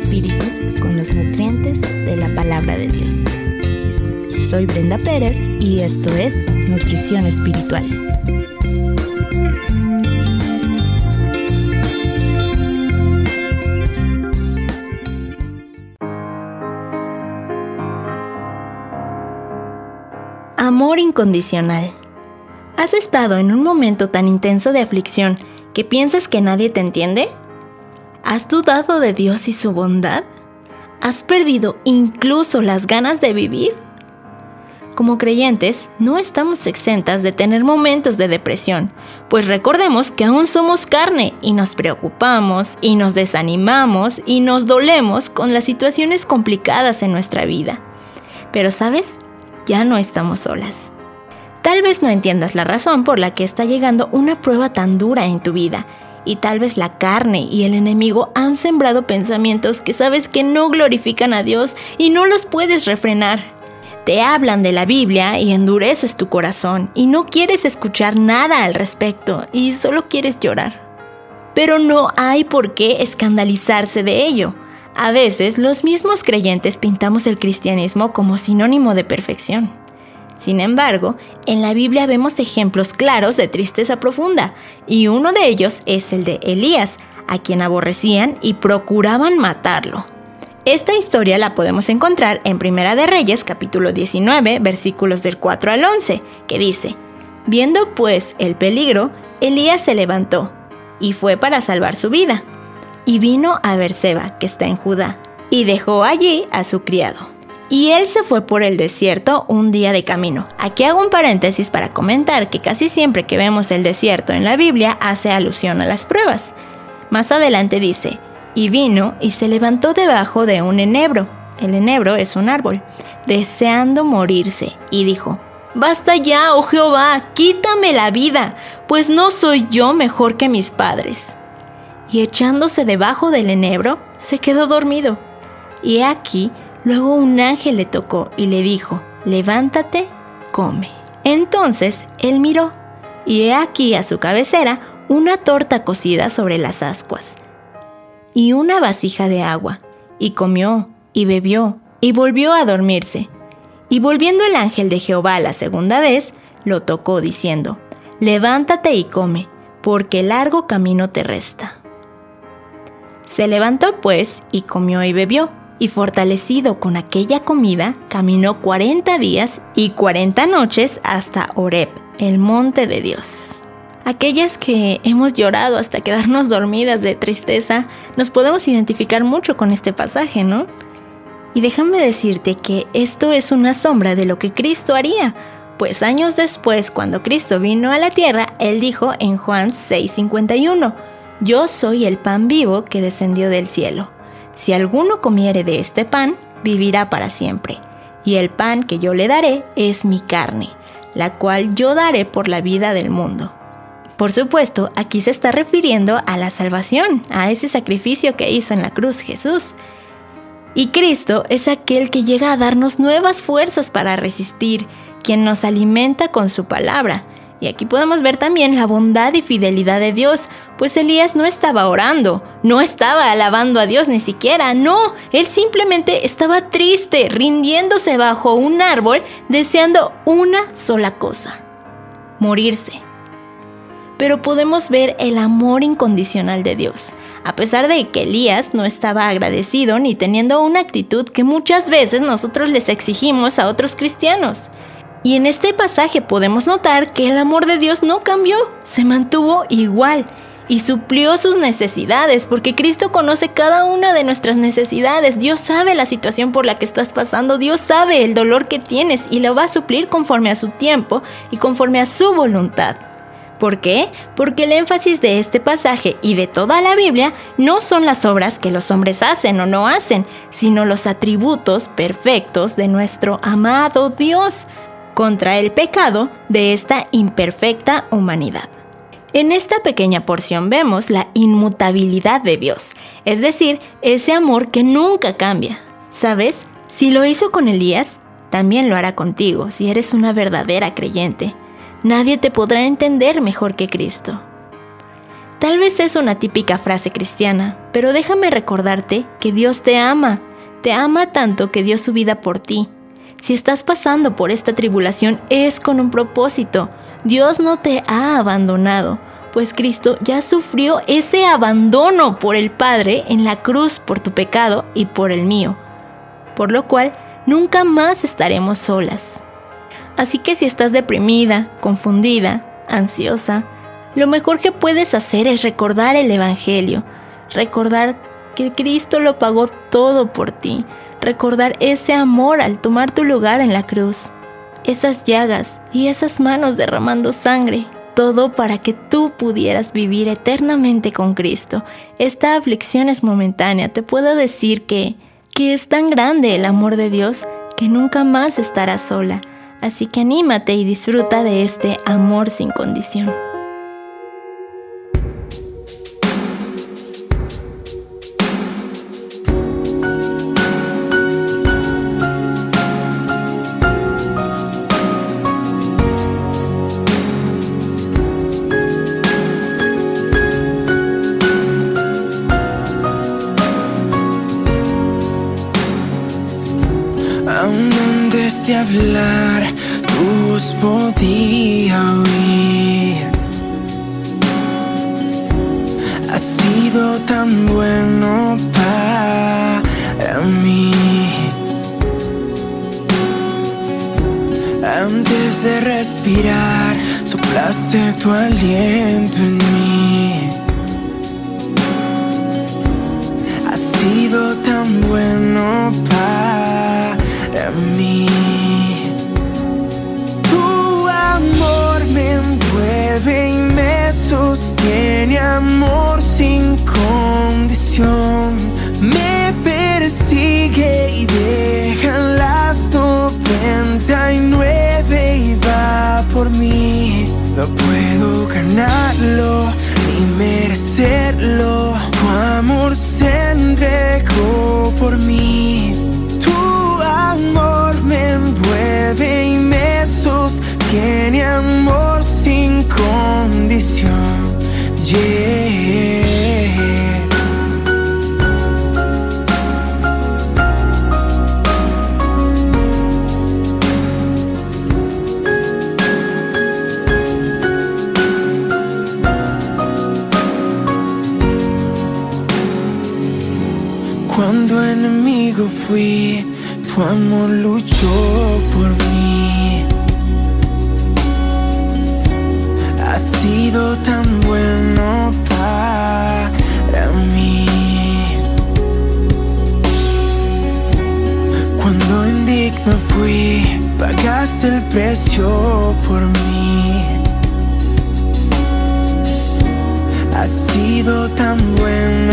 tu espíritu con los nutrientes de la palabra de Dios. Soy Brenda Pérez y esto es Nutrición Espiritual. Amor incondicional. ¿Has estado en un momento tan intenso de aflicción que piensas que nadie te entiende? ¿Has dudado de Dios y su bondad? ¿Has perdido incluso las ganas de vivir? Como creyentes, no estamos exentas de tener momentos de depresión, pues recordemos que aún somos carne y nos preocupamos y nos desanimamos y nos dolemos con las situaciones complicadas en nuestra vida. Pero sabes, ya no estamos solas. Tal vez no entiendas la razón por la que está llegando una prueba tan dura en tu vida y tal vez la carne y el enemigo han sembrado pensamientos que sabes que no glorifican a Dios y no los puedes refrenar. Te hablan de la Biblia y endureces tu corazón y no quieres escuchar nada al respecto y solo quieres llorar. Pero no hay por qué escandalizarse de ello. A veces los mismos creyentes pintamos el cristianismo como sinónimo de perfección. Sin embargo, en la Biblia vemos ejemplos claros de tristeza profunda, y uno de ellos es el de Elías, a quien aborrecían y procuraban matarlo. Esta historia la podemos encontrar en Primera de Reyes capítulo 19 versículos del 4 al 11, que dice, Viendo pues el peligro, Elías se levantó y fue para salvar su vida, y vino a Berseba, que está en Judá, y dejó allí a su criado y él se fue por el desierto un día de camino. Aquí hago un paréntesis para comentar que casi siempre que vemos el desierto en la Biblia hace alusión a las pruebas. Más adelante dice, y vino y se levantó debajo de un enebro. El enebro es un árbol, deseando morirse, y dijo, Basta ya, oh Jehová, quítame la vida, pues no soy yo mejor que mis padres. Y echándose debajo del enebro, se quedó dormido. Y aquí Luego un ángel le tocó y le dijo, levántate, come. Entonces él miró, y he aquí a su cabecera una torta cocida sobre las ascuas, y una vasija de agua, y comió, y bebió, y volvió a dormirse. Y volviendo el ángel de Jehová la segunda vez, lo tocó diciendo, levántate y come, porque largo camino te resta. Se levantó pues y comió y bebió y fortalecido con aquella comida, caminó 40 días y 40 noches hasta Oreb, el monte de Dios. Aquellas que hemos llorado hasta quedarnos dormidas de tristeza, nos podemos identificar mucho con este pasaje, ¿no? Y déjame decirte que esto es una sombra de lo que Cristo haría, pues años después, cuando Cristo vino a la tierra, Él dijo en Juan 6:51, Yo soy el pan vivo que descendió del cielo. Si alguno comiere de este pan, vivirá para siempre. Y el pan que yo le daré es mi carne, la cual yo daré por la vida del mundo. Por supuesto, aquí se está refiriendo a la salvación, a ese sacrificio que hizo en la cruz Jesús. Y Cristo es aquel que llega a darnos nuevas fuerzas para resistir, quien nos alimenta con su palabra, y aquí podemos ver también la bondad y fidelidad de Dios, pues Elías no estaba orando, no estaba alabando a Dios ni siquiera, no, él simplemente estaba triste, rindiéndose bajo un árbol, deseando una sola cosa, morirse. Pero podemos ver el amor incondicional de Dios, a pesar de que Elías no estaba agradecido ni teniendo una actitud que muchas veces nosotros les exigimos a otros cristianos. Y en este pasaje podemos notar que el amor de Dios no cambió, se mantuvo igual y suplió sus necesidades, porque Cristo conoce cada una de nuestras necesidades. Dios sabe la situación por la que estás pasando, Dios sabe el dolor que tienes y lo va a suplir conforme a su tiempo y conforme a su voluntad. ¿Por qué? Porque el énfasis de este pasaje y de toda la Biblia no son las obras que los hombres hacen o no hacen, sino los atributos perfectos de nuestro amado Dios contra el pecado de esta imperfecta humanidad. En esta pequeña porción vemos la inmutabilidad de Dios, es decir, ese amor que nunca cambia. ¿Sabes? Si lo hizo con Elías, también lo hará contigo si eres una verdadera creyente. Nadie te podrá entender mejor que Cristo. Tal vez es una típica frase cristiana, pero déjame recordarte que Dios te ama, te ama tanto que dio su vida por ti. Si estás pasando por esta tribulación es con un propósito. Dios no te ha abandonado, pues Cristo ya sufrió ese abandono por el Padre en la cruz por tu pecado y por el mío, por lo cual nunca más estaremos solas. Así que si estás deprimida, confundida, ansiosa, lo mejor que puedes hacer es recordar el Evangelio, recordar que Cristo lo pagó todo por ti, recordar ese amor al tomar tu lugar en la cruz, esas llagas y esas manos derramando sangre, todo para que tú pudieras vivir eternamente con Cristo. Esta aflicción es momentánea, te puedo decir que, que es tan grande el amor de Dios que nunca más estarás sola. Así que anímate y disfruta de este amor sin condición. De hablar, tu voz podía oír. Ha sido tan bueno para mí. Antes de respirar, soplaste tu aliento en merecerlo. Tu amor se entregó por mí. Tu amor me envuelve y me sostiene amor condición. Fui, tu amor luchó por mí. sido tan bueno para mí. Cuando indigno fui, pagaste el precio por mí. Ha sido tan bueno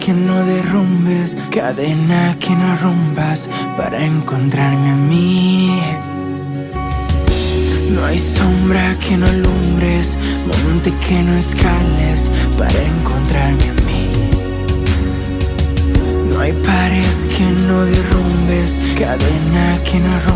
que no derrumbes, cadena que no rompas para encontrarme a mí. No hay sombra que no alumbres, monte que no escales para encontrarme a mí. No hay pared que no derrumbes, cadena que no rompas